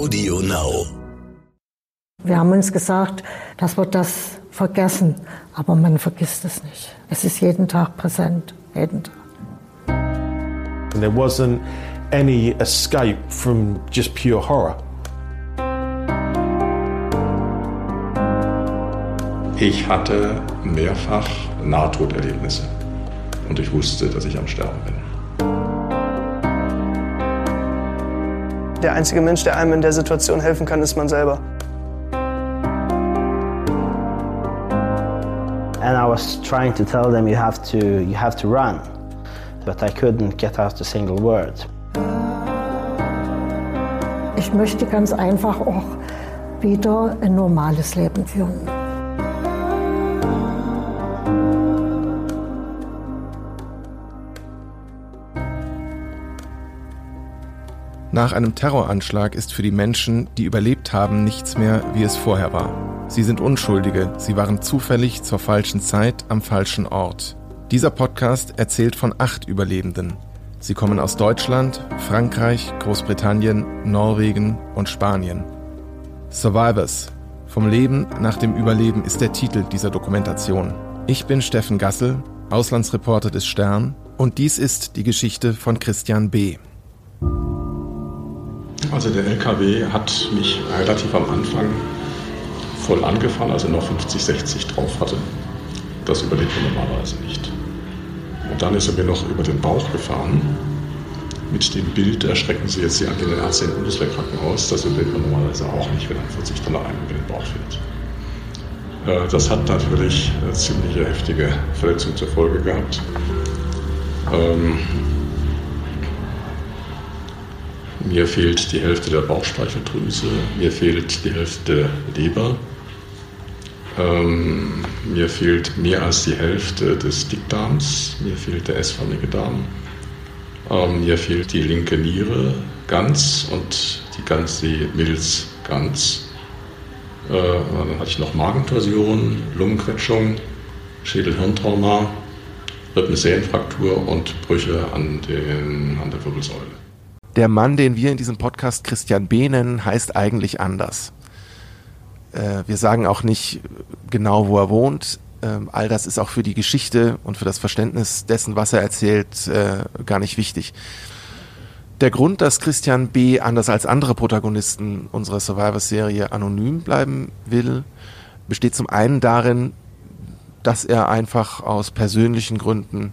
Audio Now. Wir haben uns gesagt, dass wir das vergessen, aber man vergisst es nicht. Es ist jeden Tag präsent, jeden Tag. And there wasn't any escape from just pure horror. Ich hatte mehrfach Nahtoderlebnisse und ich wusste, dass ich am Sterben bin. Der einzige Mensch, der einem in der Situation helfen kann, ist man selber. And I was trying to tell them you have to you have to run, but I couldn't get out a single word. Ich möchte ganz einfach auch wieder ein normales Leben führen. Nach einem Terroranschlag ist für die Menschen, die überlebt haben, nichts mehr, wie es vorher war. Sie sind Unschuldige, sie waren zufällig zur falschen Zeit am falschen Ort. Dieser Podcast erzählt von acht Überlebenden. Sie kommen aus Deutschland, Frankreich, Großbritannien, Norwegen und Spanien. Survivors. Vom Leben nach dem Überleben ist der Titel dieser Dokumentation. Ich bin Steffen Gassel, Auslandsreporter des Stern, und dies ist die Geschichte von Christian B. Also der LKW hat mich relativ am Anfang voll angefahren, als er noch 50, 60 drauf hatte. Das überlebt man normalerweise nicht. Und dann ist er mir noch über den Bauch gefahren. Mit dem Bild erschrecken Sie jetzt die Angela Ärzte im Bundeswehrkrankenhaus. Das überlebt man normalerweise auch nicht, wenn ein 40 Tonner einem über den Bauch fährt. Äh, das hat natürlich eine ziemliche heftige Verletzung zur Folge gehabt. Mir fehlt die Hälfte der Bauchspeicheldrüse, mir fehlt die Hälfte der Leber, ähm, mir fehlt mehr als die Hälfte des Dickdarms, mir fehlt der S-förmige Darm, ähm, mir fehlt die linke Niere ganz und die ganze Milz ganz. Äh, dann hatte ich noch Magentorsion, Lungenquetschung, Schädelhirntrauma, Rippensäenfraktur und Brüche an, den, an der Wirbelsäule. Der Mann, den wir in diesem Podcast Christian B. nennen, heißt eigentlich anders. Äh, wir sagen auch nicht genau, wo er wohnt. Ähm, all das ist auch für die Geschichte und für das Verständnis dessen, was er erzählt, äh, gar nicht wichtig. Der Grund, dass Christian B. anders als andere Protagonisten unserer Survivor-Serie anonym bleiben will, besteht zum einen darin, dass er einfach aus persönlichen Gründen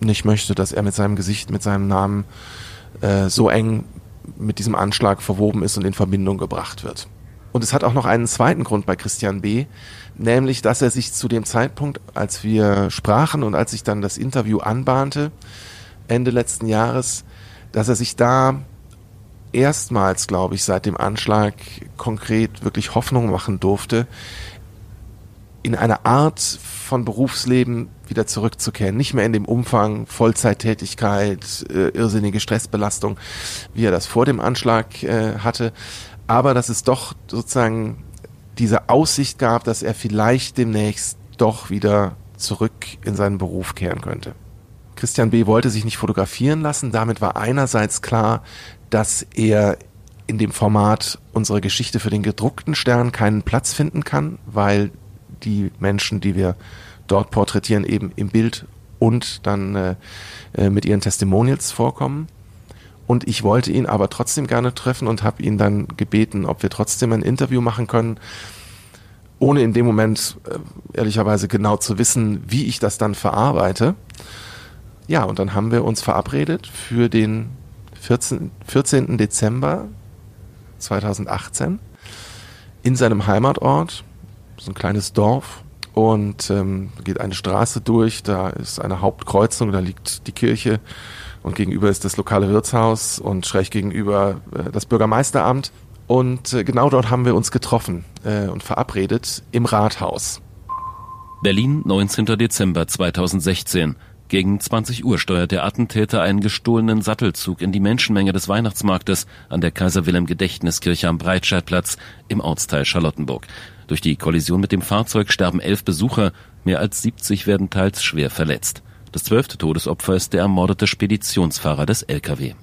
nicht möchte, dass er mit seinem Gesicht, mit seinem Namen äh, so eng mit diesem Anschlag verwoben ist und in Verbindung gebracht wird. Und es hat auch noch einen zweiten Grund bei Christian B., nämlich, dass er sich zu dem Zeitpunkt, als wir sprachen und als sich dann das Interview anbahnte, Ende letzten Jahres, dass er sich da erstmals, glaube ich, seit dem Anschlag konkret wirklich Hoffnung machen durfte, in eine Art von Berufsleben wieder zurückzukehren. Nicht mehr in dem Umfang Vollzeittätigkeit, äh, irrsinnige Stressbelastung, wie er das vor dem Anschlag äh, hatte. Aber dass es doch sozusagen diese Aussicht gab, dass er vielleicht demnächst doch wieder zurück in seinen Beruf kehren könnte. Christian B. wollte sich nicht fotografieren lassen. Damit war einerseits klar, dass er in dem Format unsere Geschichte für den gedruckten Stern keinen Platz finden kann, weil die Menschen, die wir dort porträtieren, eben im Bild und dann äh, äh, mit ihren Testimonials vorkommen. Und ich wollte ihn aber trotzdem gerne treffen und habe ihn dann gebeten, ob wir trotzdem ein Interview machen können, ohne in dem Moment äh, ehrlicherweise genau zu wissen, wie ich das dann verarbeite. Ja, und dann haben wir uns verabredet für den 14, 14. Dezember 2018 in seinem Heimatort so ein kleines Dorf und ähm, geht eine Straße durch, da ist eine Hauptkreuzung, da liegt die Kirche und gegenüber ist das lokale Wirtshaus und schräg gegenüber äh, das Bürgermeisteramt. Und äh, genau dort haben wir uns getroffen äh, und verabredet im Rathaus. Berlin, 19. Dezember 2016. Gegen 20 Uhr steuert der Attentäter einen gestohlenen Sattelzug in die Menschenmenge des Weihnachtsmarktes an der Kaiser Wilhelm Gedächtniskirche am Breitscheidplatz im Ortsteil Charlottenburg. Durch die Kollision mit dem Fahrzeug sterben elf Besucher, mehr als 70 werden teils schwer verletzt. Das zwölfte Todesopfer ist der ermordete Speditionsfahrer des Lkw.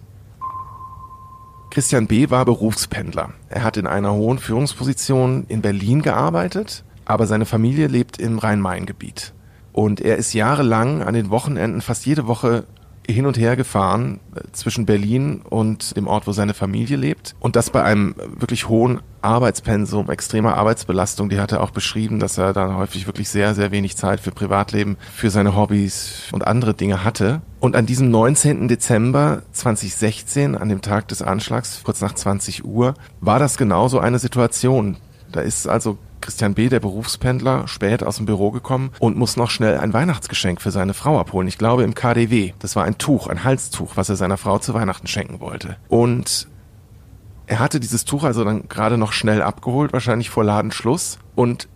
Christian B. war Berufspendler. Er hat in einer hohen Führungsposition in Berlin gearbeitet, aber seine Familie lebt im Rhein-Main-Gebiet. Und er ist jahrelang an den Wochenenden fast jede Woche hin und her gefahren äh, zwischen Berlin und dem Ort, wo seine Familie lebt. Und das bei einem wirklich hohen Arbeitspensum, extremer Arbeitsbelastung. Die hat er auch beschrieben, dass er dann häufig wirklich sehr, sehr wenig Zeit für Privatleben, für seine Hobbys und andere Dinge hatte. Und an diesem 19. Dezember 2016, an dem Tag des Anschlags, kurz nach 20 Uhr, war das genauso eine Situation. Da ist also Christian B., der Berufspendler, spät aus dem Büro gekommen und muss noch schnell ein Weihnachtsgeschenk für seine Frau abholen. Ich glaube im KDW. Das war ein Tuch, ein Halstuch, was er seiner Frau zu Weihnachten schenken wollte. Und er hatte dieses Tuch also dann gerade noch schnell abgeholt, wahrscheinlich vor Ladenschluss und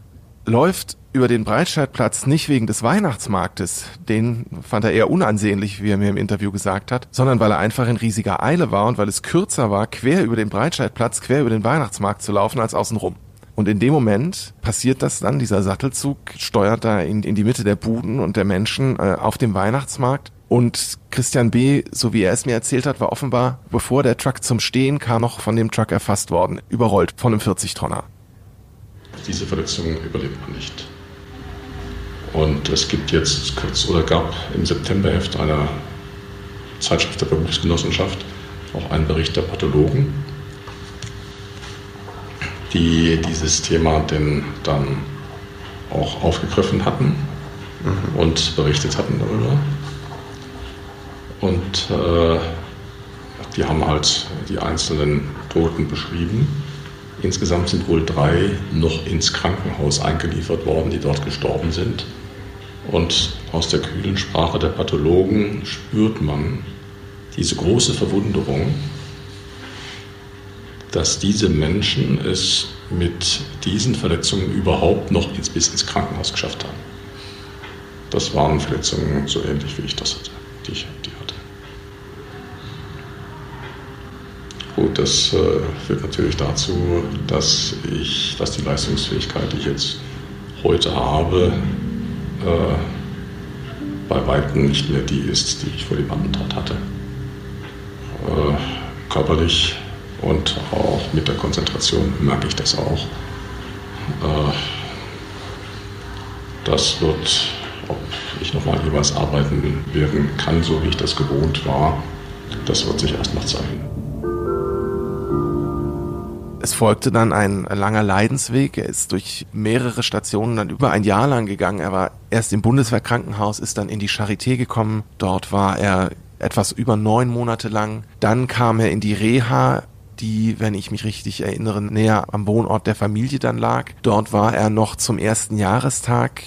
läuft über den Breitscheidplatz nicht wegen des Weihnachtsmarktes, den fand er eher unansehnlich, wie er mir im Interview gesagt hat, sondern weil er einfach in riesiger Eile war und weil es kürzer war, quer über den Breitscheidplatz, quer über den Weihnachtsmarkt zu laufen, als außenrum. Und in dem Moment passiert das dann, dieser Sattelzug steuert da in, in die Mitte der Buden und der Menschen äh, auf dem Weihnachtsmarkt. Und Christian B., so wie er es mir erzählt hat, war offenbar, bevor der Truck zum Stehen kam, noch von dem Truck erfasst worden, überrollt von einem 40-Tonner. Diese Verletzung überlebt man nicht. Und es gibt jetzt kurz oder gab im Septemberheft einer Zeitschrift der Berufsgenossenschaft auch einen Bericht der Pathologen, die dieses Thema denn dann auch aufgegriffen hatten mhm. und berichtet hatten darüber. Und äh, die haben halt die einzelnen Toten beschrieben. Insgesamt sind wohl drei noch ins Krankenhaus eingeliefert worden, die dort gestorben sind. Und aus der kühlen Sprache der Pathologen spürt man diese große Verwunderung, dass diese Menschen es mit diesen Verletzungen überhaupt noch ins, bis ins Krankenhaus geschafft haben. Das waren Verletzungen so ähnlich wie ich das hatte, die ich die hatte. Gut, das äh, führt natürlich dazu, dass ich, dass die Leistungsfähigkeit, die ich jetzt heute habe, äh, bei weitem nicht mehr die ist, die ich vor dem Attentat hatte. Äh, körperlich und auch mit der Konzentration merke ich das auch. Äh, das wird, ob ich nochmal jeweils arbeiten werden kann, so wie ich das gewohnt war, das wird sich erst noch zeigen. Es folgte dann ein langer Leidensweg. Er ist durch mehrere Stationen dann über ein Jahr lang gegangen. Er war erst im Bundeswehrkrankenhaus, ist dann in die Charité gekommen. Dort war er etwas über neun Monate lang. Dann kam er in die Reha die, wenn ich mich richtig erinnere, näher am Wohnort der Familie dann lag. Dort war er noch zum ersten Jahrestag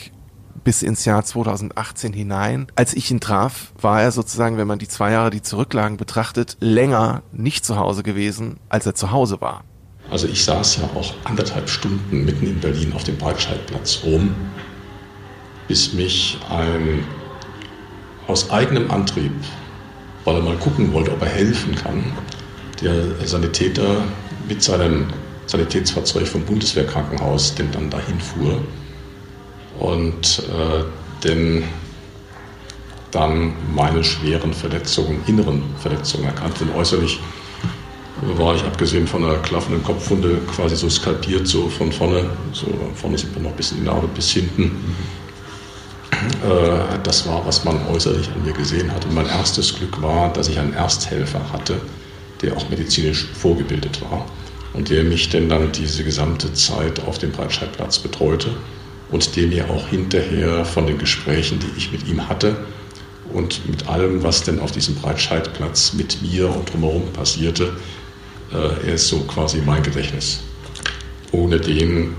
bis ins Jahr 2018 hinein. Als ich ihn traf, war er sozusagen, wenn man die zwei Jahre, die zurücklagen, betrachtet, länger nicht zu Hause gewesen, als er zu Hause war. Also ich saß ja auch anderthalb Stunden mitten in Berlin auf dem Breitscheidplatz rum, bis mich ein aus eigenem Antrieb, weil er mal gucken wollte, ob er helfen kann, der Sanitäter mit seinem Sanitätsfahrzeug vom Bundeswehrkrankenhaus denn dann dahin fuhr und äh, denn dann meine schweren Verletzungen, inneren Verletzungen erkannt. Denn äußerlich war ich abgesehen von einer klaffenden Kopfwunde quasi so skalpiert, so von vorne, so vorne sieht man noch ein bisschen die Narbe bis hinten. Äh, das war, was man äußerlich an mir gesehen hatte. Mein erstes Glück war, dass ich einen Ersthelfer hatte, der auch medizinisch vorgebildet war und der mich denn dann diese gesamte Zeit auf dem Breitscheidplatz betreute und der mir auch hinterher von den Gesprächen, die ich mit ihm hatte und mit allem, was denn auf diesem Breitscheidplatz mit mir und drumherum passierte, äh, er ist so quasi mein Gedächtnis. Ohne den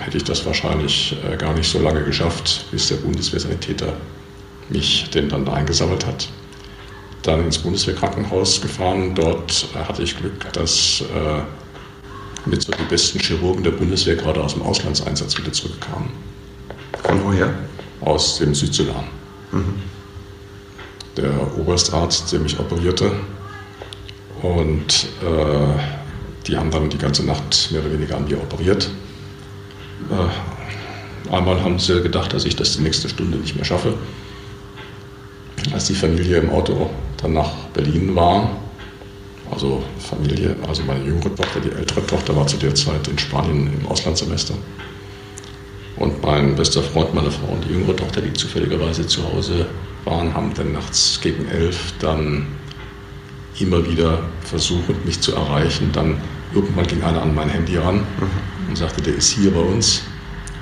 hätte ich das wahrscheinlich äh, gar nicht so lange geschafft, bis der Bundeswehrsanitäter mich denn dann eingesammelt hat dann ins Bundeswehrkrankenhaus gefahren. Dort äh, hatte ich Glück, dass äh, mit so die besten Chirurgen der Bundeswehr gerade aus dem Auslandseinsatz wieder zurückkamen. Von woher? Aus dem Südsudan. Mhm. Der Oberstarzt, der mich operierte. Und äh, die haben dann die ganze Nacht mehr oder weniger an mir operiert. Äh, einmal haben sie gedacht, dass ich das die nächste Stunde nicht mehr schaffe. Als die Familie im Auto dann nach Berlin war Also Familie, also meine jüngere Tochter, die ältere Tochter war zu der Zeit in Spanien im Auslandssemester. Und mein bester Freund, meine Frau und die jüngere Tochter, die zufälligerweise zu Hause waren, haben dann nachts gegen elf dann immer wieder versucht, mich zu erreichen. Dann irgendwann ging einer an mein Handy ran und sagte, der ist hier bei uns.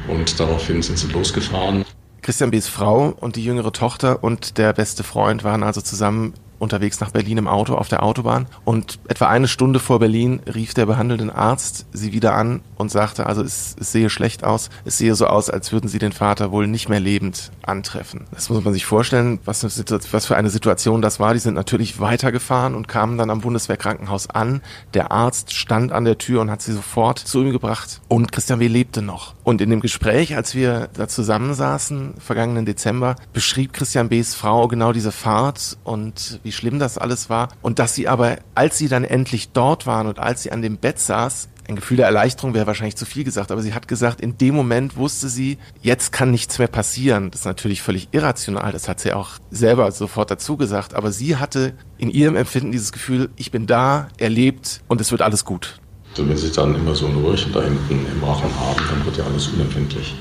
Und daraufhin sind sie losgefahren. Christian B.'s Frau und die jüngere Tochter und der beste Freund waren also zusammen unterwegs nach Berlin im Auto auf der Autobahn und etwa eine Stunde vor Berlin rief der behandelnde Arzt sie wieder an und sagte, also es, es sehe schlecht aus, es sehe so aus, als würden sie den Vater wohl nicht mehr lebend antreffen. Das muss man sich vorstellen, was, was für eine Situation das war. Die sind natürlich weitergefahren und kamen dann am Bundeswehrkrankenhaus an. Der Arzt stand an der Tür und hat sie sofort zu ihm gebracht und Christian W. lebte noch. Und in dem Gespräch, als wir da zusammensaßen, vergangenen Dezember, beschrieb Christian B.'s Frau genau diese Fahrt und wie schlimm das alles war. Und dass sie aber, als sie dann endlich dort waren und als sie an dem Bett saß, ein Gefühl der Erleichterung wäre wahrscheinlich zu viel gesagt, aber sie hat gesagt, in dem Moment wusste sie, jetzt kann nichts mehr passieren. Das ist natürlich völlig irrational, das hat sie auch selber sofort dazu gesagt, aber sie hatte in ihrem Empfinden dieses Gefühl, ich bin da, er lebt und es wird alles gut. Wenn Sie dann immer so ein Röhrchen da hinten im Rachen haben, dann wird ja alles unempfindlich.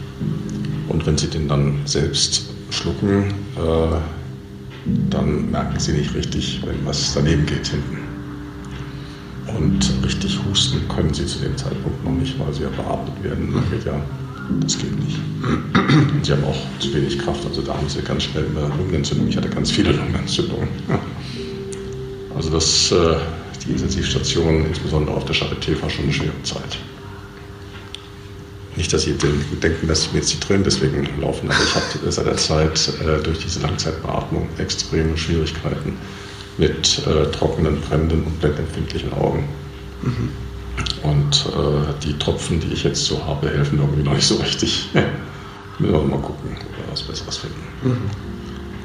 Und wenn Sie den dann selbst schlucken, äh, dann merken sie nicht richtig, wenn was daneben geht hinten. Und richtig husten können sie zu dem Zeitpunkt noch nicht, weil sie ja beatmet werden. Das geht ja, das geht nicht. Und sie haben auch zu wenig Kraft, also da haben sie ganz schnell eine Lungenentzündung. Ich hatte ganz viele Lungenentzündungen. Also das, äh, die Intensivstation, insbesondere auf der Charité, war schon eine schwere Zeit. Nicht, dass Sie denken, dass mir jetzt die Tränen deswegen laufen, aber ich habe seit der Zeit äh, durch diese Langzeitbeatmung extreme Schwierigkeiten mit äh, trockenen, brennenden und blendempfindlichen Augen. Mhm. Und äh, die Tropfen, die ich jetzt so habe, helfen irgendwie noch nicht so richtig. Müssen wir mal gucken, ob wir was Besseres finden. Mhm.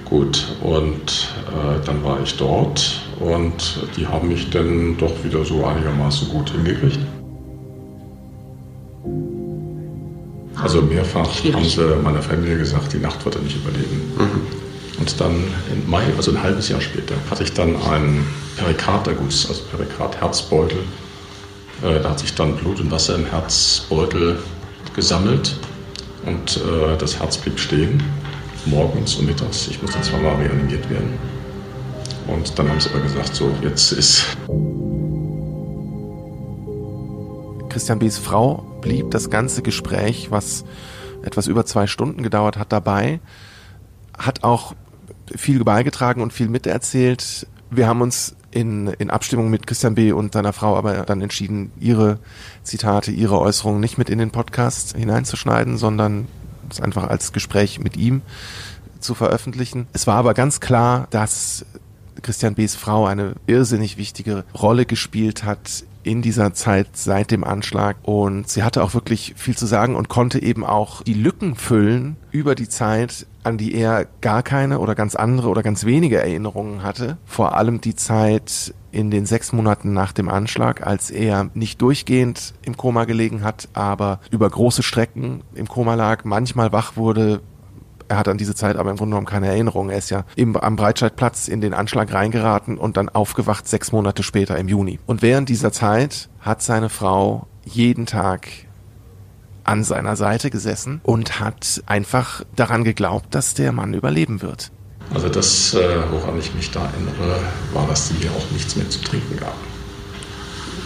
Gut, und äh, dann war ich dort und die haben mich dann doch wieder so einigermaßen gut hingekriegt. Also mehrfach Schwierig. haben sie meiner Familie gesagt, die Nacht wird er nicht überleben. Mhm. Und dann im Mai, also ein halbes Jahr später, hatte ich dann einen Perikarderguss, also Perikard-Herzbeutel. Äh, da hat sich dann Blut und Wasser im Herzbeutel gesammelt und äh, das Herz blieb stehen, morgens und mittags. Ich musste zweimal reanimiert werden. Und dann haben sie aber gesagt, so, jetzt ist Christian B.'s Frau blieb das ganze Gespräch, was etwas über zwei Stunden gedauert hat, dabei, hat auch viel beigetragen und viel miterzählt. Wir haben uns in, in Abstimmung mit Christian B. und seiner Frau aber dann entschieden, ihre Zitate, ihre Äußerungen nicht mit in den Podcast hineinzuschneiden, sondern es einfach als Gespräch mit ihm zu veröffentlichen. Es war aber ganz klar, dass Christian B.'s Frau eine irrsinnig wichtige Rolle gespielt hat in dieser Zeit seit dem Anschlag und sie hatte auch wirklich viel zu sagen und konnte eben auch die Lücken füllen über die Zeit, an die er gar keine oder ganz andere oder ganz wenige Erinnerungen hatte. Vor allem die Zeit in den sechs Monaten nach dem Anschlag, als er nicht durchgehend im Koma gelegen hat, aber über große Strecken im Koma lag, manchmal wach wurde, er hat an diese Zeit aber im Grunde genommen keine Erinnerung. Er ist ja im, am Breitscheidplatz in den Anschlag reingeraten und dann aufgewacht sechs Monate später im Juni. Und während dieser Zeit hat seine Frau jeden Tag an seiner Seite gesessen und hat einfach daran geglaubt, dass der Mann überleben wird. Also das, äh, woran ich mich da erinnere, war, dass sie mir auch nichts mehr zu trinken gab.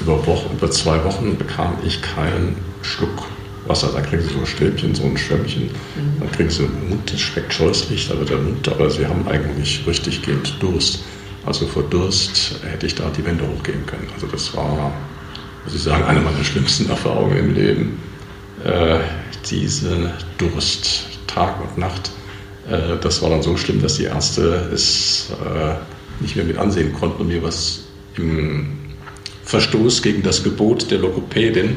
Über, Wochen, über zwei Wochen bekam ich keinen Schluck Wasser. Da kriegen sie so ein Stäbchen, so ein Schwämmchen. Mhm. Dann kriegen sie einen Mund, das schmeckt scheußlich, da wird der Mund, aber sie haben eigentlich richtig gehend Durst. Also vor Durst hätte ich da die Wände hochgehen können. Also das war, muss ich sagen, eine meiner schlimmsten Erfahrungen im Leben. Äh, diese Durst, Tag und Nacht, äh, das war dann so schlimm, dass die Ärzte es äh, nicht mehr mit ansehen konnten und mir was im Verstoß gegen das Gebot der Logopädin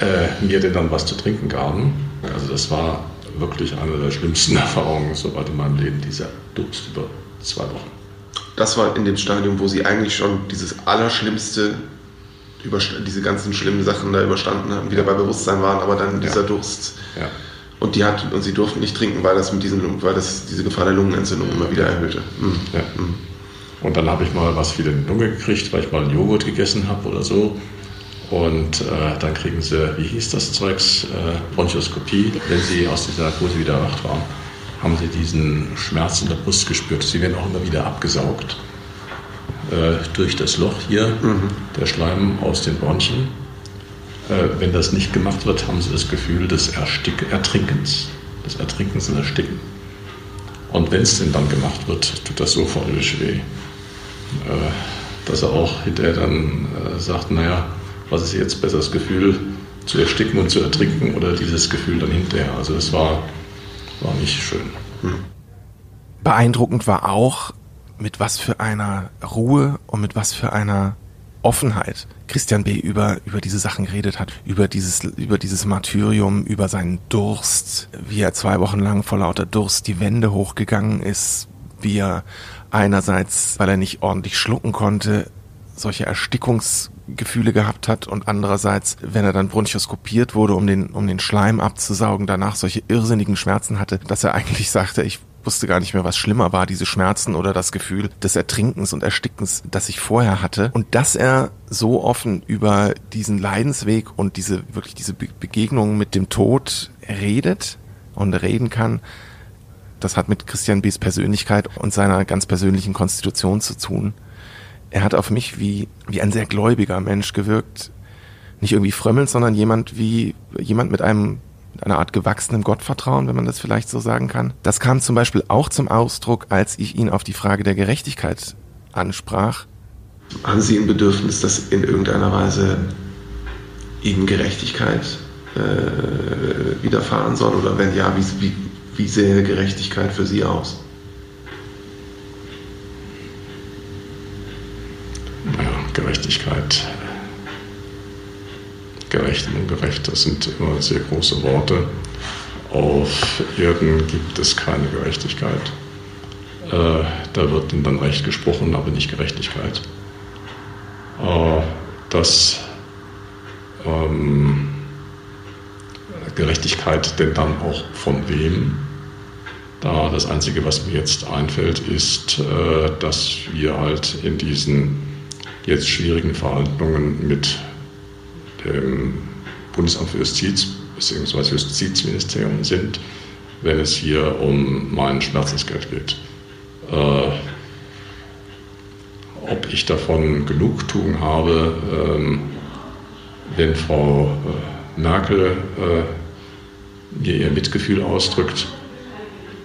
äh, mir denn dann was zu trinken gaben. Also das war wirklich eine der schlimmsten Erfahrungen soweit in meinem Leben, dieser Durst über zwei Wochen. Das war in dem Stadium, wo Sie eigentlich schon dieses Allerschlimmste, diese ganzen schlimmen Sachen da überstanden haben, wieder bei Bewusstsein waren, aber dann dieser ja. Durst. Ja. Und die hat, und sie durften nicht trinken, weil das mit diesen, weil das diese Gefahr der Lungenentzündung immer wieder erhöhte. Mhm. Ja. Mhm. Und dann habe ich mal was für den Lunge gekriegt, weil ich mal einen Joghurt gegessen habe oder so. Und äh, dann kriegen sie, wie hieß das Zeugs, äh, Bronchoskopie. Wenn sie aus dieser Narkose wieder erwacht waren, haben sie diesen Schmerz in der Brust gespürt. Sie werden auch immer wieder abgesaugt äh, durch das Loch hier, mhm. der Schleim aus den Bronchien. Äh, wenn das nicht gemacht wird, haben sie das Gefühl des Erstick Ertrinkens, des Ertrinkens und Ersticken. Und wenn es denn dann gemacht wird, tut das so freudig weh, äh, dass er auch hinterher dann äh, sagt, naja, was ist jetzt besser, das Gefühl zu ersticken und zu ertrinken oder dieses Gefühl dann hinterher. Also das war, war nicht schön. Hm. Beeindruckend war auch, mit was für einer Ruhe und mit was für einer Offenheit Christian B. über, über diese Sachen geredet hat, über dieses, über dieses Martyrium, über seinen Durst, wie er zwei Wochen lang vor lauter Durst die Wände hochgegangen ist, wie er einerseits, weil er nicht ordentlich schlucken konnte, solche Erstickungsgefühle gehabt hat und andererseits, wenn er dann bronchoskopiert wurde, um den, um den Schleim abzusaugen, danach solche irrsinnigen Schmerzen hatte, dass er eigentlich sagte, ich wusste gar nicht mehr, was schlimmer war, diese Schmerzen oder das Gefühl des Ertrinkens und Erstickens, das ich vorher hatte. Und dass er so offen über diesen Leidensweg und diese, wirklich diese Begegnung mit dem Tod redet und reden kann, das hat mit Christian B.'s Persönlichkeit und seiner ganz persönlichen Konstitution zu tun er hat auf mich wie, wie ein sehr gläubiger Mensch gewirkt. Nicht irgendwie frömmelnd, sondern jemand wie, jemand mit einem, mit einer Art gewachsenem Gottvertrauen, wenn man das vielleicht so sagen kann. Das kam zum Beispiel auch zum Ausdruck, als ich ihn auf die Frage der Gerechtigkeit ansprach. Haben Sie ein Bedürfnis, dass in irgendeiner Weise Ihnen Gerechtigkeit äh, widerfahren soll? Oder wenn ja, wie, wie, wie sähe Gerechtigkeit für Sie aus? Gerechtigkeit. Gerecht und ungerecht, das sind immer sehr große Worte. Auf Erden gibt es keine Gerechtigkeit. Äh, da wird dann Recht gesprochen, aber nicht Gerechtigkeit. Äh, das ähm, Gerechtigkeit denn dann auch von wem? Da das Einzige, was mir jetzt einfällt, ist, äh, dass wir halt in diesen jetzt schwierigen Verhandlungen mit dem Bundesamt für Justiz bzw. Justizministerium sind, wenn es hier um mein Schmerzensgeld geht. Äh, ob ich davon Genugtuung habe, äh, wenn Frau äh, Merkel äh, mir ihr Mitgefühl ausdrückt,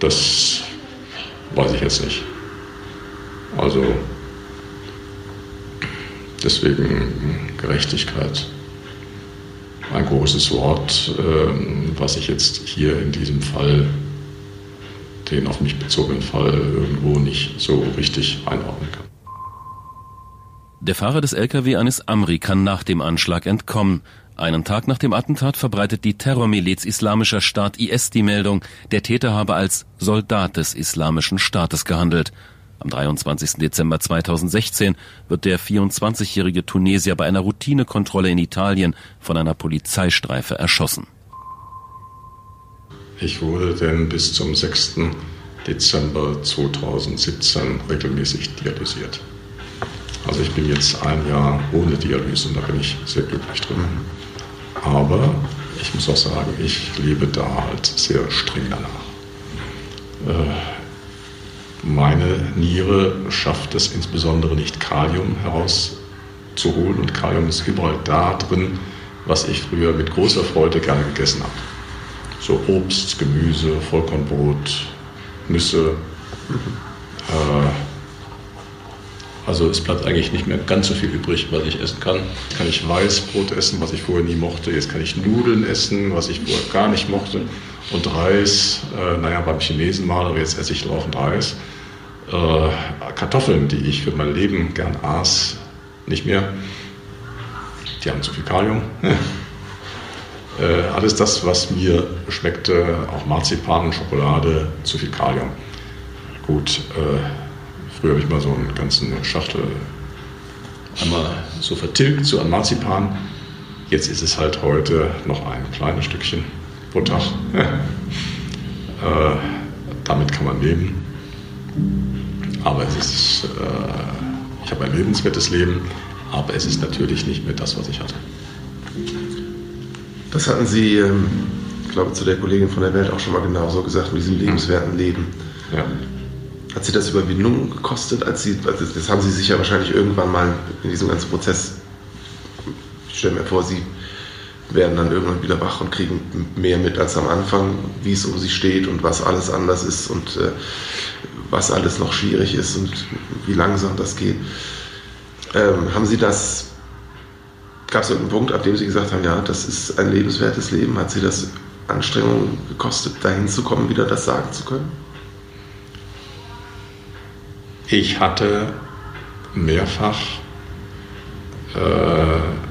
das weiß ich jetzt nicht. Also Deswegen Gerechtigkeit. Ein großes Wort, ähm, was ich jetzt hier in diesem Fall, den auf mich bezogenen Fall, irgendwo nicht so richtig einordnen kann. Der Fahrer des LKW Anis Amri kann nach dem Anschlag entkommen. Einen Tag nach dem Attentat verbreitet die Terrormiliz Islamischer Staat IS die Meldung, der Täter habe als Soldat des Islamischen Staates gehandelt. Am 23. Dezember 2016 wird der 24-jährige Tunesier bei einer Routinekontrolle in Italien von einer Polizeistreife erschossen. Ich wurde denn bis zum 6. Dezember 2017 regelmäßig dialysiert. Also ich bin jetzt ein Jahr ohne Dialyse und da bin ich sehr glücklich drin. Aber ich muss auch sagen, ich lebe da halt sehr streng danach. Meine Niere schafft es insbesondere nicht, Kalium herauszuholen. Und Kalium ist überall da drin, was ich früher mit großer Freude gerne gegessen habe. So Obst, Gemüse, Vollkornbrot, Nüsse. Äh, also es bleibt eigentlich nicht mehr ganz so viel übrig, was ich essen kann. Jetzt kann ich Weißbrot essen, was ich vorher nie mochte. Jetzt kann ich Nudeln essen, was ich vorher gar nicht mochte. Und Reis, äh, naja, beim Chinesen mal, aber jetzt esse ich laufend Reis äh, Kartoffeln, die ich für mein Leben gern aß, nicht mehr. Die haben zu viel Kalium. äh, alles das, was mir schmeckte, auch Marzipan und Schokolade, zu viel Kalium. Gut, äh, früher habe ich mal so einen ganzen Schachtel einmal so vertilgt, so an Marzipan. Jetzt ist es halt heute noch ein kleines Stückchen pro Tag. äh, damit kann man leben. aber es ist, äh, ich habe ein lebenswertes Leben, aber es ist natürlich nicht mehr das, was ich hatte. Das hatten Sie, ähm, ich glaube, zu der Kollegin von der Welt auch schon mal genauso gesagt, mit diesem lebenswerten Leben. Ja. Hat Sie das Überwindung gekostet, als Sie, also das haben Sie sich ja wahrscheinlich irgendwann mal in diesem ganzen Prozess, ich stelle mir vor, Sie werden dann irgendwann wieder wach und kriegen mehr mit als am Anfang, wie es um Sie steht und was alles anders ist und äh, was alles noch schwierig ist und wie langsam das geht. Ähm, haben Sie das, gab es irgendeinen Punkt, ab dem Sie gesagt haben, ja, das ist ein lebenswertes Leben? Hat Sie das Anstrengungen gekostet, dahin zu kommen, wieder das sagen zu können? Ich hatte mehrfach äh,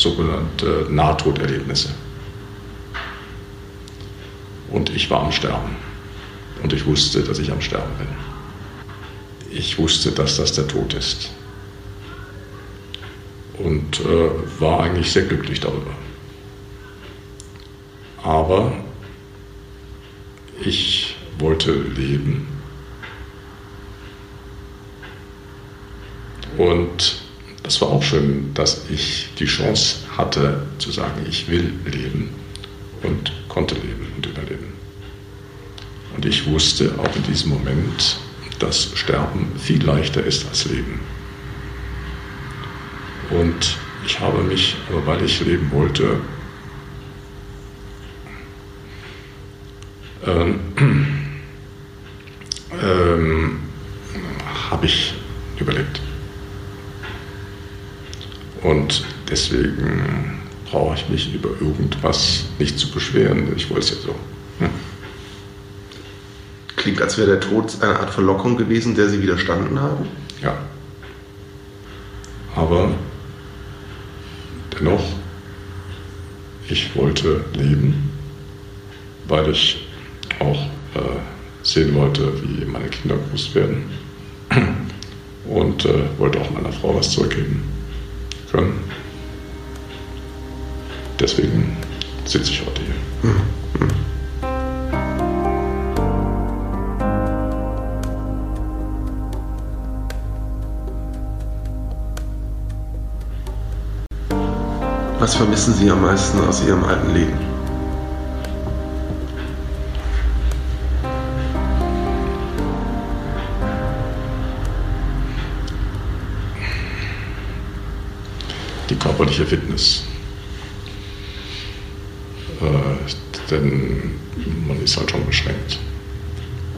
sogenannte Nahtoderlebnisse. Und ich war am Sterben. Und ich wusste, dass ich am Sterben bin. Ich wusste, dass das der Tod ist. Und äh, war eigentlich sehr glücklich darüber. Aber ich wollte leben. Und das war auch schön, dass ich die Chance hatte zu sagen, ich will leben und konnte leben und überleben. Und ich wusste auch in diesem Moment, dass Sterben viel leichter ist als Leben. Und ich habe mich, aber weil ich leben wollte, ähm, ähm, habe ich überlebt. Und deswegen brauche ich mich über irgendwas nicht zu beschweren. Ich wollte es ja so. Hm. Klingt, als wäre der Tod eine Art Verlockung gewesen, der Sie widerstanden haben? Ja. Aber dennoch, ich wollte leben, weil ich auch äh, sehen wollte, wie meine Kinder groß werden und äh, wollte auch meiner Frau was zurückgeben können. Deswegen sitze ich heute hier. Was vermissen Sie am meisten aus Ihrem alten Leben? Körperliche Fitness. Äh, denn man ist halt schon beschränkt.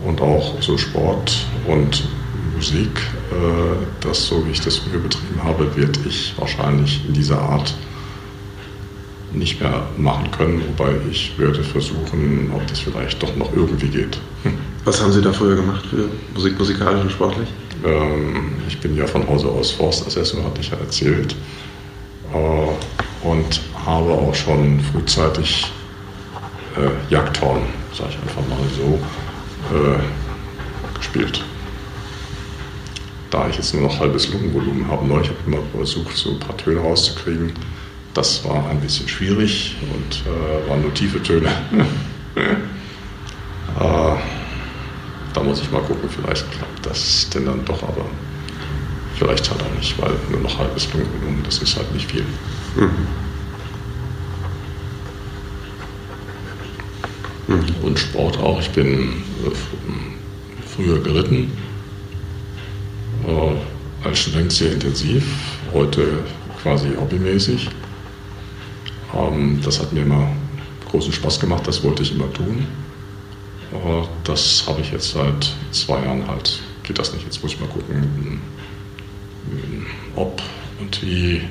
Und auch so Sport und Musik, äh, das so wie ich das früher betrieben habe, werde ich wahrscheinlich in dieser Art nicht mehr machen können, wobei ich würde versuchen, ob das vielleicht doch noch irgendwie geht. Hm. Was haben Sie da früher gemacht für Musik, musikalisch und sportlich? Ähm, ich bin ja von Hause aus Forstassessor, hatte ich ja erzählt. Und habe auch schon frühzeitig äh, Jagdhorn, sage ich einfach mal so, äh, gespielt. Da ich jetzt nur noch halbes Lungenvolumen habe, habe ich immer versucht, so ein paar Töne rauszukriegen das war ein bisschen schwierig und äh, waren nur tiefe Töne. äh, da muss ich mal gucken, vielleicht klappt das denn dann doch, aber vielleicht halt auch nicht, weil nur noch halbes Lungenvolumen, das ist halt nicht viel. Mhm. Mhm. Und Sport auch. Ich bin äh, früher geritten, äh, als Student sehr intensiv, heute quasi hobbymäßig. Ähm, das hat mir immer großen Spaß gemacht, das wollte ich immer tun. Aber das habe ich jetzt seit zwei Jahren halt, geht das nicht. Jetzt muss ich mal gucken, ob und wie.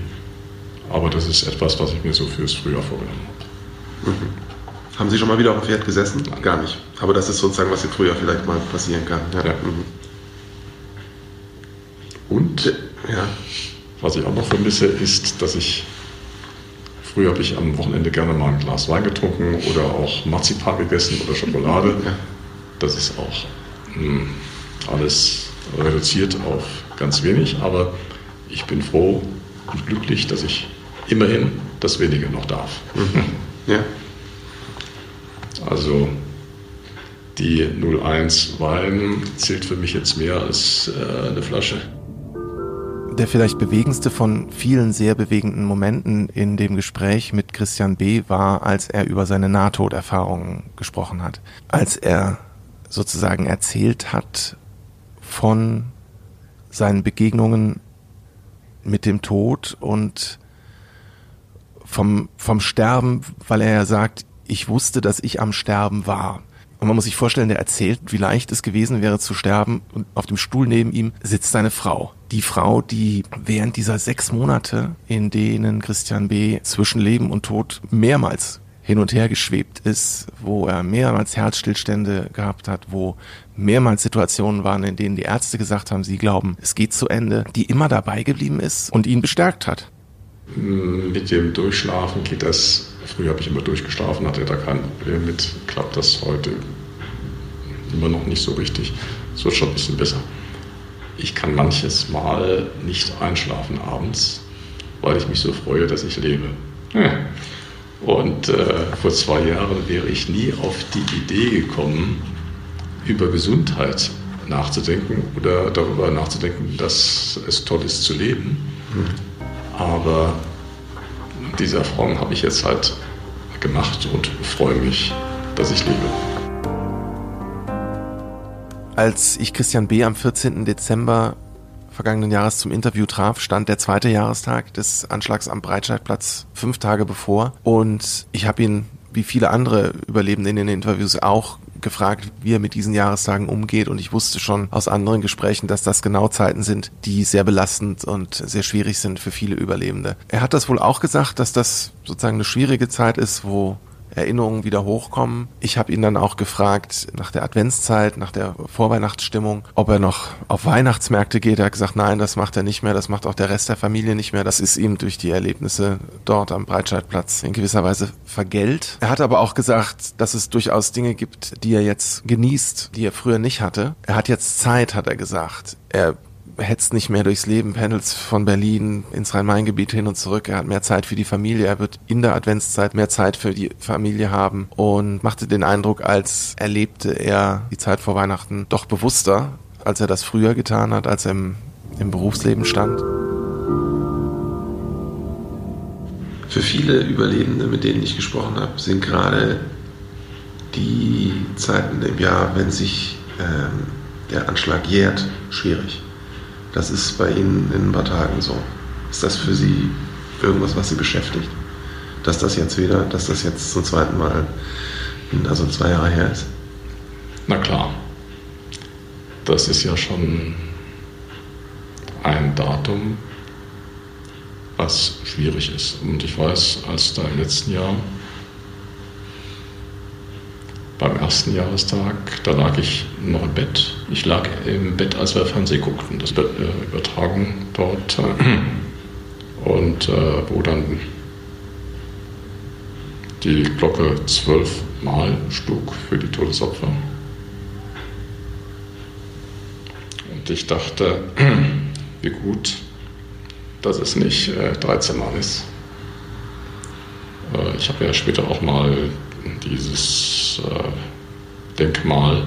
Aber das ist etwas, was ich mir so fürs Frühjahr vorgenommen habe. Mhm. Haben Sie schon mal wieder auf dem Pferd gesessen? Nein. Gar nicht. Aber das ist sozusagen, was im Frühjahr vielleicht mal passieren kann. Ja. ja. Mhm. Und ja. was ich auch noch vermisse, ist, dass ich Früher habe ich am Wochenende gerne mal ein Glas Wein getrunken oder auch Marzipan gegessen oder Schokolade. Das ist auch mh, hm, alles reduziert auf ganz wenig, aber ich bin froh und glücklich, dass ich immerhin das Wenige noch darf. Mhm. Ja. Also die 01 Wein zählt für mich jetzt mehr als äh, eine Flasche. Der vielleicht bewegendste von vielen sehr bewegenden Momenten in dem Gespräch mit Christian B. war, als er über seine Nahtoderfahrungen gesprochen hat. Als er sozusagen erzählt hat von seinen Begegnungen mit dem Tod und vom, vom Sterben, weil er ja sagt, ich wusste, dass ich am Sterben war. Und man muss sich vorstellen, der erzählt, wie leicht es gewesen wäre zu sterben. Und auf dem Stuhl neben ihm sitzt seine Frau. Die Frau, die während dieser sechs Monate, in denen Christian B. zwischen Leben und Tod mehrmals hin und her geschwebt ist, wo er mehrmals Herzstillstände gehabt hat, wo mehrmals Situationen waren, in denen die Ärzte gesagt haben, sie glauben, es geht zu Ende, die immer dabei geblieben ist und ihn bestärkt hat. Mit dem Durchschlafen geht das Früher habe ich immer durchgeschlafen, hatte da kein Problem mit. Klappt das heute immer noch nicht so richtig. Es wird schon ein bisschen besser. Ich kann manches Mal nicht einschlafen abends, weil ich mich so freue, dass ich lebe. Und äh, vor zwei Jahren wäre ich nie auf die Idee gekommen, über Gesundheit nachzudenken oder darüber nachzudenken, dass es toll ist zu leben. Mhm. Aber diese Erfahrung habe ich jetzt halt gemacht und freue mich, dass ich lebe. Als ich Christian B. am 14. Dezember vergangenen Jahres zum Interview traf, stand der zweite Jahrestag des Anschlags am Breitscheidplatz fünf Tage bevor. Und ich habe ihn, wie viele andere Überlebende in den Interviews auch, gefragt, wie er mit diesen Jahrestagen umgeht und ich wusste schon aus anderen Gesprächen, dass das genau Zeiten sind, die sehr belastend und sehr schwierig sind für viele Überlebende. Er hat das wohl auch gesagt, dass das sozusagen eine schwierige Zeit ist, wo Erinnerungen wieder hochkommen. Ich habe ihn dann auch gefragt nach der Adventszeit, nach der Vorweihnachtsstimmung, ob er noch auf Weihnachtsmärkte geht. Er hat gesagt, nein, das macht er nicht mehr, das macht auch der Rest der Familie nicht mehr. Das ist ihm durch die Erlebnisse dort am Breitscheidplatz in gewisser Weise vergällt. Er hat aber auch gesagt, dass es durchaus Dinge gibt, die er jetzt genießt, die er früher nicht hatte. Er hat jetzt Zeit, hat er gesagt. Er hetzt nicht mehr durchs Leben, pendelt von Berlin ins Rhein-Main-Gebiet hin und zurück. Er hat mehr Zeit für die Familie. Er wird in der Adventszeit mehr Zeit für die Familie haben und machte den Eindruck, als erlebte er die Zeit vor Weihnachten doch bewusster, als er das früher getan hat, als er im, im Berufsleben stand. Für viele Überlebende, mit denen ich gesprochen habe, sind gerade die Zeiten im Jahr, wenn sich ähm, der Anschlag jährt, schwierig. Das ist bei Ihnen in ein paar Tagen so. Ist das für Sie irgendwas, was Sie beschäftigt? Dass das jetzt wieder, dass das jetzt zum zweiten Mal, also zwei Jahre her ist? Na klar. Das ist ja schon ein Datum, was schwierig ist. Und ich weiß, als da im letzten Jahr beim ersten Jahrestag, da lag ich noch im Bett. Ich lag im Bett, als wir Fernsehen guckten. Das wird äh, übertragen dort. Äh, und äh, wo dann die Glocke zwölfmal schlug für die Todesopfer. Und ich dachte, wie gut, dass es nicht äh, 13 Mal ist. Äh, ich habe ja später auch mal dieses äh, Denkmal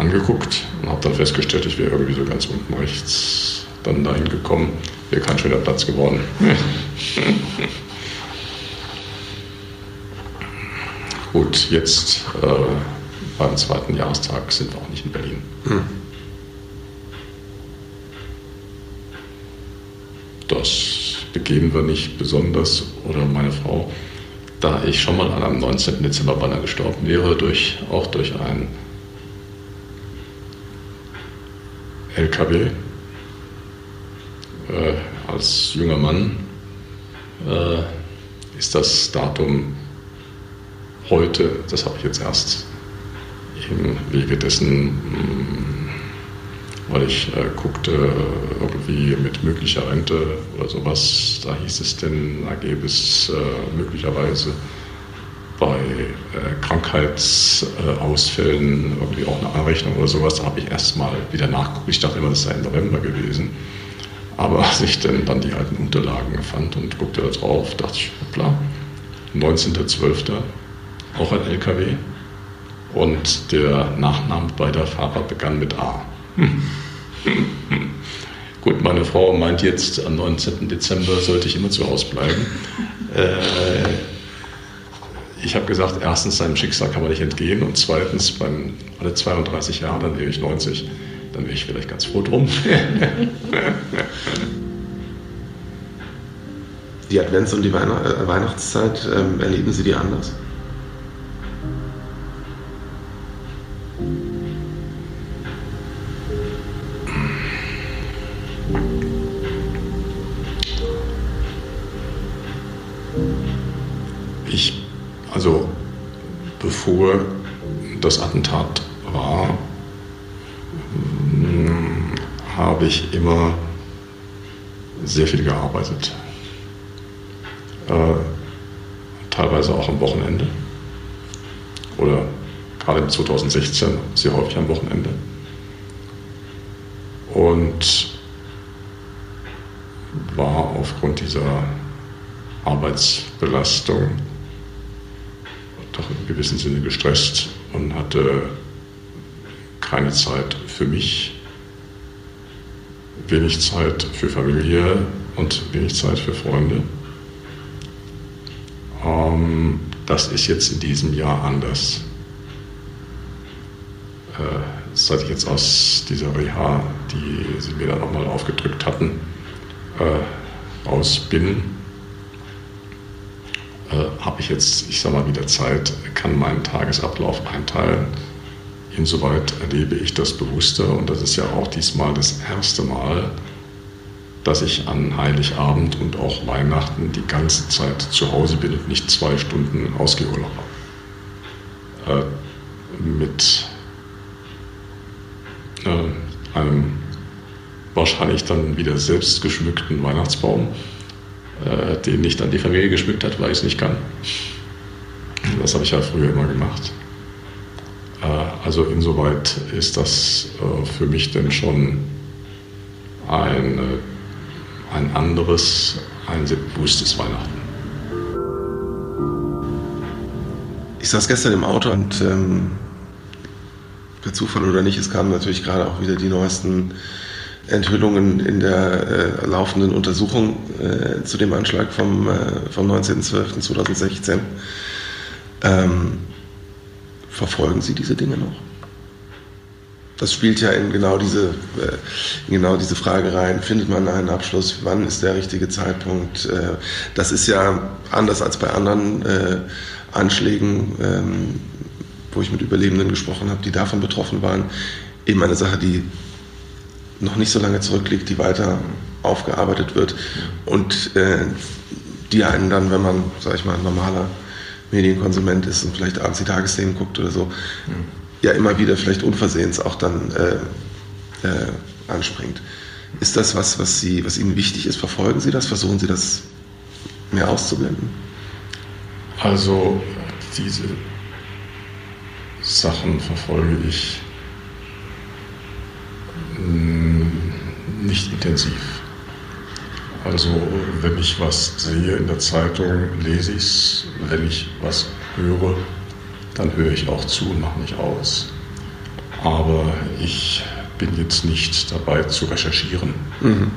angeguckt und habe dann festgestellt, ich wäre irgendwie so ganz unten rechts dann dahin gekommen. Wäre kein schöner Platz geworden. Gut, jetzt äh, beim zweiten Jahrestag sind wir auch nicht in Berlin. Hm. Das begehen wir nicht besonders, oder meine Frau da ich schon mal am 19. Dezember beinahe gestorben wäre, durch, auch durch ein LKW äh, als junger Mann, äh, ist das Datum heute, das habe ich jetzt erst im Wege dessen mm, weil ich äh, guckte irgendwie mit möglicher Rente oder sowas, da hieß es denn, da gäbe es äh, möglicherweise bei äh, Krankheitsausfällen irgendwie auch eine Anrechnung oder sowas, habe ich erst mal wieder nachgeguckt. Ich dachte immer, das sei im November gewesen. Aber als ich dann, dann die alten Unterlagen fand und guckte da drauf, dachte ich, hoppla, 19.12. auch ein LKW Und der Nachname beider Fahrer begann mit A. Gut, meine Frau meint jetzt, am 19. Dezember sollte ich immer zu Hause bleiben. Äh, ich habe gesagt, erstens, seinem Schicksal kann man nicht entgehen und zweitens, beim alle 32 Jahre, dann wäre ich 90, dann wäre ich vielleicht ganz froh drum. die Advents- und die äh, Weihnachtszeit, ähm, erleben Sie die anders? Also bevor das Attentat war, hm, habe ich immer sehr viel gearbeitet. Äh, teilweise auch am Wochenende. Oder gerade im 2016 sehr häufig am Wochenende. Und war aufgrund dieser Arbeitsbelastung im gewissen Sinne gestresst und hatte keine Zeit für mich, wenig Zeit für Familie und wenig Zeit für Freunde. Ähm, das ist jetzt in diesem Jahr anders. Äh, seit ich jetzt aus dieser Reha, die sie mir dann nochmal aufgedrückt hatten, äh, raus bin, habe ich jetzt, ich sag mal, wieder Zeit, kann meinen Tagesablauf einteilen. Insoweit erlebe ich das bewusster und das ist ja auch diesmal das erste Mal, dass ich an Heiligabend und auch Weihnachten die ganze Zeit zu Hause bin und nicht zwei Stunden Ausgehurlaub habe. Äh, mit äh, einem wahrscheinlich dann wieder selbst geschmückten Weihnachtsbaum, äh, den nicht dann die Familie geschmückt hat, weil ich es nicht kann. Das habe ich ja früher immer gemacht. Äh, also insoweit ist das äh, für mich denn schon ein äh, ein anderes, ein sehr bewusstes Weihnachten. Ich saß gestern im Auto und ähm, per Zufall oder nicht, es kamen natürlich gerade auch wieder die neuesten Enthüllungen in der äh, laufenden Untersuchung äh, zu dem Anschlag vom, äh, vom 19.12.2016. Ähm, verfolgen Sie diese Dinge noch? das spielt ja in genau diese, äh, in genau diese Frage rein. Findet man einen Abschluss? Wann ist der richtige Zeitpunkt? Äh, das ist ja anders als bei anderen äh, Anschlägen, ähm, wo ich mit Überlebenden gesprochen habe, die davon betroffen waren, eben eine Sache, die noch nicht so lange zurückliegt, die weiter aufgearbeitet wird und die einen dann, wenn man, sag ich mal, ein normaler Medienkonsument ist und vielleicht abends die Tagesthemen guckt oder so, ja immer wieder vielleicht unversehens auch dann äh, äh, anspringt. Ist das was, was, Sie, was Ihnen wichtig ist? Verfolgen Sie das? Versuchen Sie das mehr auszublenden? Also diese Sachen verfolge ich intensiv. Also wenn ich was sehe in der Zeitung, lese ich es. Wenn ich was höre, dann höre ich auch zu und mache nicht aus. Aber ich bin jetzt nicht dabei zu recherchieren mhm.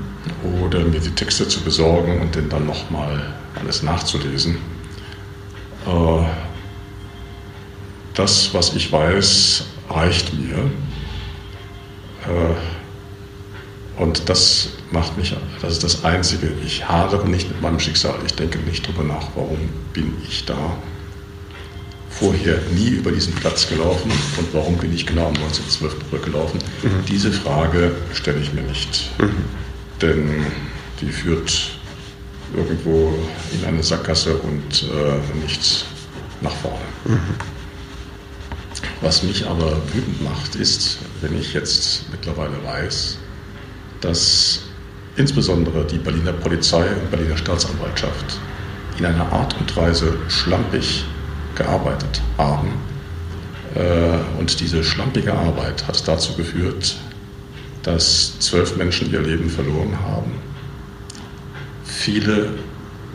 oder mir die Texte zu besorgen und den dann nochmal alles nachzulesen. Äh, das, was ich weiß, reicht mir. Äh, und das macht mich, das ist das Einzige. Ich hadere nicht mit meinem Schicksal. Ich denke nicht darüber nach, warum bin ich da vorher nie über diesen Platz gelaufen und warum bin ich genau am 1912 zurückgelaufen? Mhm. Diese Frage stelle ich mir nicht. Mhm. Denn die führt irgendwo in eine Sackgasse und äh, nicht nach vorne. Mhm. Was mich aber wütend macht, ist, wenn ich jetzt mittlerweile weiß, dass insbesondere die Berliner Polizei und Berliner Staatsanwaltschaft in einer Art und Weise schlampig gearbeitet haben. Äh, und diese schlampige Arbeit hat dazu geführt, dass zwölf Menschen ihr Leben verloren haben. Viele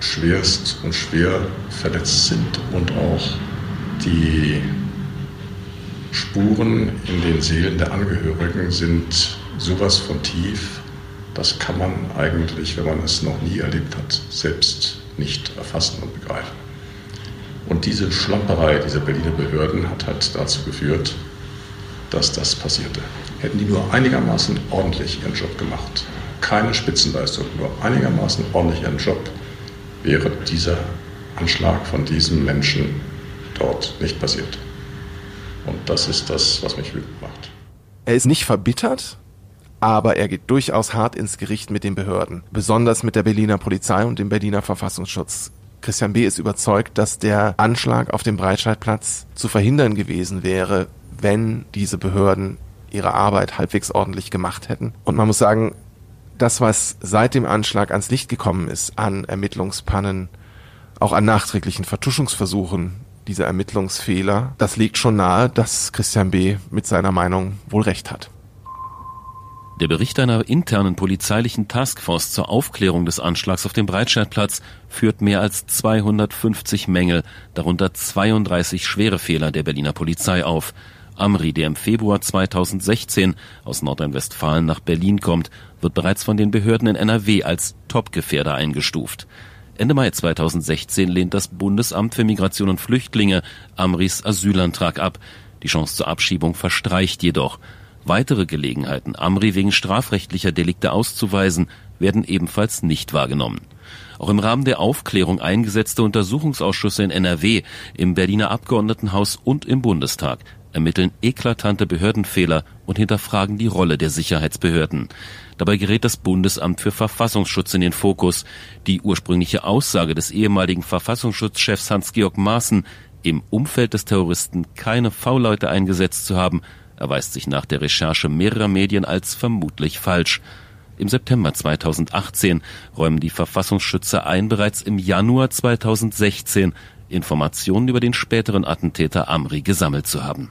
schwerst und schwer verletzt sind und auch die Spuren in den Seelen der Angehörigen sind sowas von tief, das kann man eigentlich, wenn man es noch nie erlebt hat, selbst nicht erfassen und begreifen. Und diese Schlamperei dieser Berliner Behörden hat halt dazu geführt, dass das passierte. Hätten die nur einigermaßen ordentlich ihren Job gemacht, keine Spitzenleistung, nur einigermaßen ordentlich ihren Job, wäre dieser Anschlag von diesem Menschen dort nicht passiert. Und das ist das, was mich wütend macht. Er ist nicht verbittert, aber er geht durchaus hart ins Gericht mit den Behörden, besonders mit der Berliner Polizei und dem Berliner Verfassungsschutz. Christian B. ist überzeugt, dass der Anschlag auf dem Breitscheidplatz zu verhindern gewesen wäre, wenn diese Behörden ihre Arbeit halbwegs ordentlich gemacht hätten. Und man muss sagen, das, was seit dem Anschlag ans Licht gekommen ist an Ermittlungspannen, auch an nachträglichen Vertuschungsversuchen dieser Ermittlungsfehler, das legt schon nahe, dass Christian B. mit seiner Meinung wohl recht hat. Der Bericht einer internen polizeilichen Taskforce zur Aufklärung des Anschlags auf dem Breitscheidplatz führt mehr als 250 Mängel, darunter 32 schwere Fehler der Berliner Polizei auf. Amri, der im Februar 2016 aus Nordrhein-Westfalen nach Berlin kommt, wird bereits von den Behörden in NRW als Topgefährder eingestuft. Ende Mai 2016 lehnt das Bundesamt für Migration und Flüchtlinge Amris Asylantrag ab. Die Chance zur Abschiebung verstreicht jedoch. Weitere Gelegenheiten, Amri wegen strafrechtlicher Delikte auszuweisen, werden ebenfalls nicht wahrgenommen. Auch im Rahmen der Aufklärung eingesetzte Untersuchungsausschüsse in NRW, im Berliner Abgeordnetenhaus und im Bundestag ermitteln eklatante Behördenfehler und hinterfragen die Rolle der Sicherheitsbehörden. Dabei gerät das Bundesamt für Verfassungsschutz in den Fokus. Die ursprüngliche Aussage des ehemaligen Verfassungsschutzchefs Hans-Georg Maaßen, im Umfeld des Terroristen keine V-Leute eingesetzt zu haben, erweist sich nach der Recherche mehrerer Medien als vermutlich falsch. Im September 2018 räumen die Verfassungsschützer ein, bereits im Januar 2016 Informationen über den späteren Attentäter Amri gesammelt zu haben.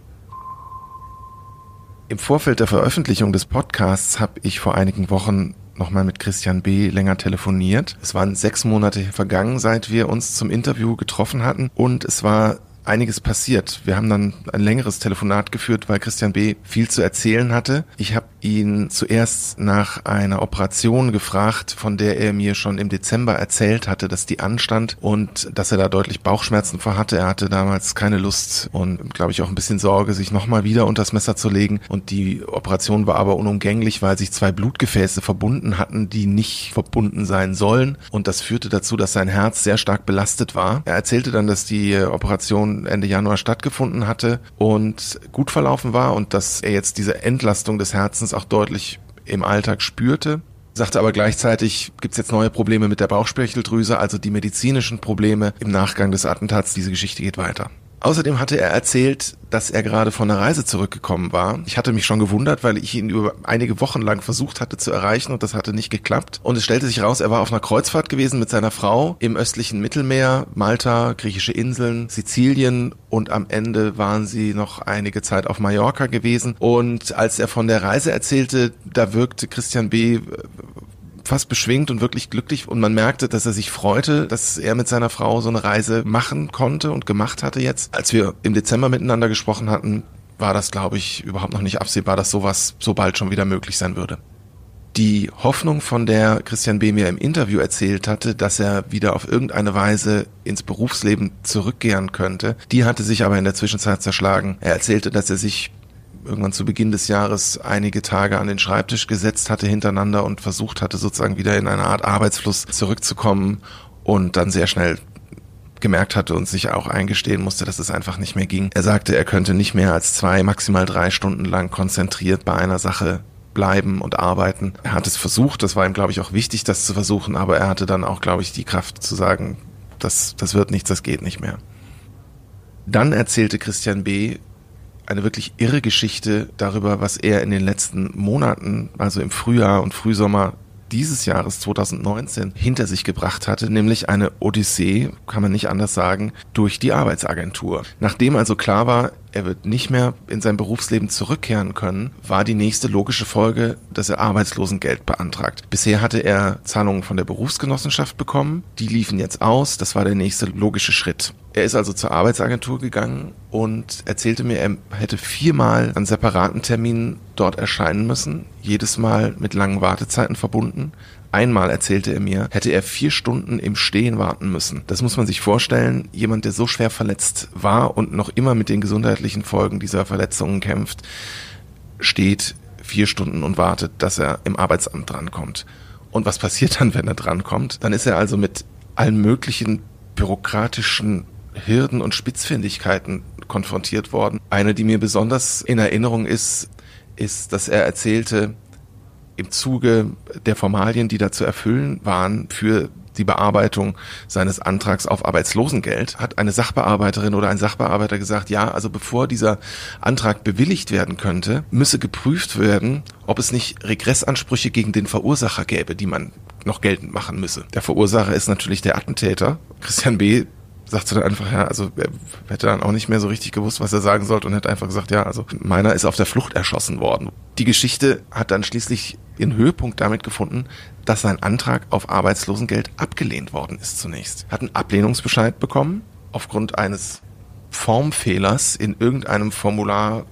Im Vorfeld der Veröffentlichung des Podcasts habe ich vor einigen Wochen nochmal mit Christian B. länger telefoniert. Es waren sechs Monate vergangen, seit wir uns zum Interview getroffen hatten und es war einiges passiert. Wir haben dann ein längeres Telefonat geführt, weil Christian B. viel zu erzählen hatte. Ich habe ihn zuerst nach einer Operation gefragt, von der er mir schon im Dezember erzählt hatte, dass die anstand und dass er da deutlich Bauchschmerzen vor hatte. Er hatte damals keine Lust und, glaube ich, auch ein bisschen Sorge, sich nochmal wieder unters Messer zu legen. Und die Operation war aber unumgänglich, weil sich zwei Blutgefäße verbunden hatten, die nicht verbunden sein sollen. Und das führte dazu, dass sein Herz sehr stark belastet war. Er erzählte dann, dass die Operation Ende Januar stattgefunden hatte und gut verlaufen war und dass er jetzt diese Entlastung des Herzens auch deutlich im Alltag spürte sagte aber gleichzeitig, gibt es jetzt neue Probleme mit der Bauchspeicheldrüse, also die medizinischen Probleme im Nachgang des Attentats. Diese Geschichte geht weiter. Außerdem hatte er erzählt, dass er gerade von einer Reise zurückgekommen war. Ich hatte mich schon gewundert, weil ich ihn über einige Wochen lang versucht hatte zu erreichen und das hatte nicht geklappt. Und es stellte sich raus, er war auf einer Kreuzfahrt gewesen mit seiner Frau im östlichen Mittelmeer, Malta, griechische Inseln, Sizilien und am Ende waren sie noch einige Zeit auf Mallorca gewesen. Und als er von der Reise erzählte, da wirkte Christian B fast beschwingt und wirklich glücklich und man merkte, dass er sich freute, dass er mit seiner Frau so eine Reise machen konnte und gemacht hatte jetzt. Als wir im Dezember miteinander gesprochen hatten, war das, glaube ich, überhaupt noch nicht absehbar, dass sowas so bald schon wieder möglich sein würde. Die Hoffnung, von der Christian B. mir im Interview erzählt hatte, dass er wieder auf irgendeine Weise ins Berufsleben zurückkehren könnte, die hatte sich aber in der Zwischenzeit zerschlagen. Er erzählte, dass er sich irgendwann zu Beginn des Jahres einige Tage an den Schreibtisch gesetzt hatte hintereinander und versucht hatte, sozusagen wieder in eine Art Arbeitsfluss zurückzukommen und dann sehr schnell gemerkt hatte und sich auch eingestehen musste, dass es einfach nicht mehr ging. Er sagte, er könnte nicht mehr als zwei, maximal drei Stunden lang konzentriert bei einer Sache bleiben und arbeiten. Er hat es versucht, das war ihm, glaube ich, auch wichtig, das zu versuchen, aber er hatte dann auch, glaube ich, die Kraft zu sagen, das, das wird nichts, das geht nicht mehr. Dann erzählte Christian B., eine wirklich irre Geschichte darüber, was er in den letzten Monaten, also im Frühjahr und Frühsommer dieses Jahres 2019 hinter sich gebracht hatte, nämlich eine Odyssee, kann man nicht anders sagen, durch die Arbeitsagentur. Nachdem also klar war, er wird nicht mehr in sein Berufsleben zurückkehren können, war die nächste logische Folge, dass er Arbeitslosengeld beantragt. Bisher hatte er Zahlungen von der Berufsgenossenschaft bekommen, die liefen jetzt aus, das war der nächste logische Schritt. Er ist also zur Arbeitsagentur gegangen und erzählte mir, er hätte viermal an separaten Terminen dort erscheinen müssen, jedes Mal mit langen Wartezeiten verbunden. Einmal erzählte er mir, hätte er vier Stunden im Stehen warten müssen. Das muss man sich vorstellen. Jemand, der so schwer verletzt war und noch immer mit den gesundheitlichen Folgen dieser Verletzungen kämpft, steht vier Stunden und wartet, dass er im Arbeitsamt drankommt. Und was passiert dann, wenn er drankommt? Dann ist er also mit allen möglichen bürokratischen Hürden und Spitzfindigkeiten konfrontiert worden. Eine, die mir besonders in Erinnerung ist, ist, dass er erzählte, im Zuge der Formalien, die da zu erfüllen waren für die Bearbeitung seines Antrags auf Arbeitslosengeld, hat eine Sachbearbeiterin oder ein Sachbearbeiter gesagt, ja, also bevor dieser Antrag bewilligt werden könnte, müsse geprüft werden, ob es nicht Regressansprüche gegen den Verursacher gäbe, die man noch geltend machen müsse. Der Verursacher ist natürlich der Attentäter. Christian B sagte dann einfach, ja, also er hätte dann auch nicht mehr so richtig gewusst, was er sagen sollte und hätte einfach gesagt, ja, also meiner ist auf der Flucht erschossen worden. Die Geschichte hat dann schließlich ihren Höhepunkt damit gefunden, dass sein Antrag auf Arbeitslosengeld abgelehnt worden ist zunächst. Hat einen Ablehnungsbescheid bekommen aufgrund eines Formfehlers in irgendeinem Formular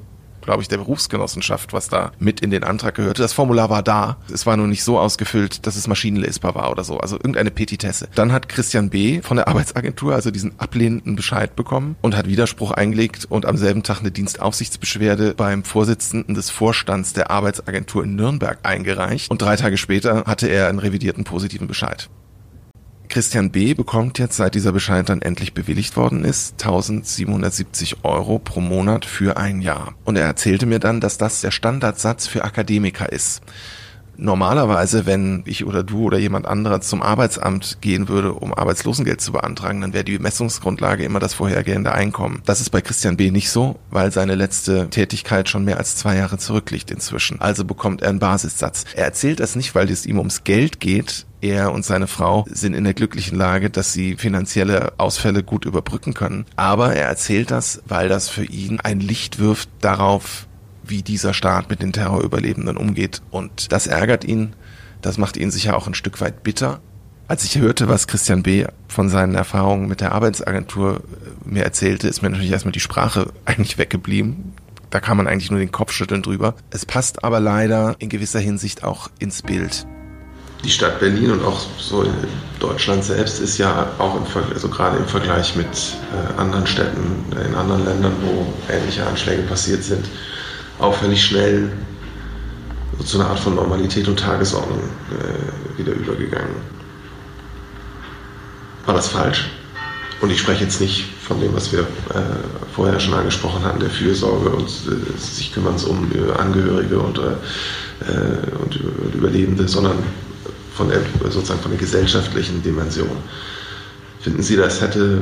glaube ich, der Berufsgenossenschaft, was da mit in den Antrag gehörte. Das Formular war da. Es war nur nicht so ausgefüllt, dass es maschinenlesbar war oder so. Also irgendeine Petitesse. Dann hat Christian B. von der Arbeitsagentur also diesen ablehnenden Bescheid bekommen und hat Widerspruch eingelegt und am selben Tag eine Dienstaufsichtsbeschwerde beim Vorsitzenden des Vorstands der Arbeitsagentur in Nürnberg eingereicht. Und drei Tage später hatte er einen revidierten positiven Bescheid. Christian B. bekommt jetzt, seit dieser Bescheid dann endlich bewilligt worden ist, 1770 Euro pro Monat für ein Jahr. Und er erzählte mir dann, dass das der Standardsatz für Akademiker ist. Normalerweise, wenn ich oder du oder jemand anderer zum Arbeitsamt gehen würde, um Arbeitslosengeld zu beantragen, dann wäre die Messungsgrundlage immer das vorhergehende Einkommen. Das ist bei Christian B. nicht so, weil seine letzte Tätigkeit schon mehr als zwei Jahre zurückliegt inzwischen. Also bekommt er einen Basissatz. Er erzählt das nicht, weil es ihm ums Geld geht, er und seine Frau sind in der glücklichen Lage, dass sie finanzielle Ausfälle gut überbrücken können. Aber er erzählt das, weil das für ihn ein Licht wirft darauf, wie dieser Staat mit den Terrorüberlebenden umgeht. Und das ärgert ihn. Das macht ihn sicher auch ein Stück weit bitter. Als ich hörte, was Christian B. von seinen Erfahrungen mit der Arbeitsagentur äh, mir erzählte, ist mir natürlich erstmal die Sprache eigentlich weggeblieben. Da kann man eigentlich nur den Kopf schütteln drüber. Es passt aber leider in gewisser Hinsicht auch ins Bild die Stadt Berlin und auch so Deutschland selbst ist ja auch im also gerade im Vergleich mit äh, anderen Städten in anderen Ländern, wo ähnliche Anschläge passiert sind, auffällig schnell zu einer Art von Normalität und Tagesordnung äh, wieder übergegangen. War das falsch? Und ich spreche jetzt nicht von dem, was wir äh, vorher schon angesprochen hatten, der Fürsorge und äh, sich kümmern um Angehörige und, äh, und Überlebende, sondern von der, sozusagen von der gesellschaftlichen Dimension. Finden Sie, das hätte,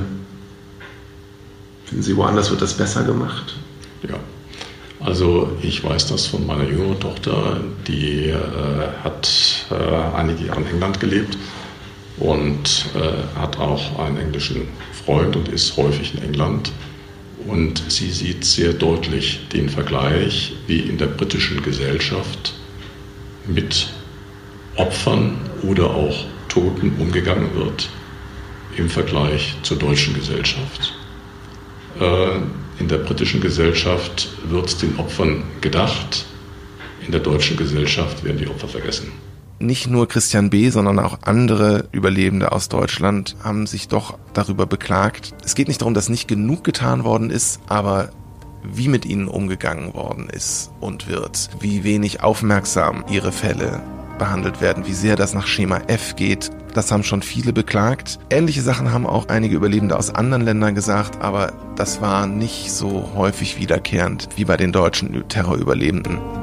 finden Sie, woanders wird das besser gemacht? Ja. Also ich weiß das von meiner jüngeren Tochter, die äh, hat äh, einige Jahre in England gelebt und äh, hat auch einen englischen Freund und ist häufig in England. Und sie sieht sehr deutlich den Vergleich, wie in der britischen Gesellschaft mit Opfern oder auch Toten umgegangen wird im Vergleich zur deutschen Gesellschaft. In der britischen Gesellschaft wird den Opfern gedacht, in der deutschen Gesellschaft werden die Opfer vergessen. Nicht nur Christian B., sondern auch andere Überlebende aus Deutschland haben sich doch darüber beklagt. Es geht nicht darum, dass nicht genug getan worden ist, aber wie mit ihnen umgegangen worden ist und wird, wie wenig aufmerksam ihre Fälle behandelt werden, wie sehr das nach Schema F geht. Das haben schon viele beklagt. Ähnliche Sachen haben auch einige Überlebende aus anderen Ländern gesagt, aber das war nicht so häufig wiederkehrend wie bei den deutschen Terrorüberlebenden.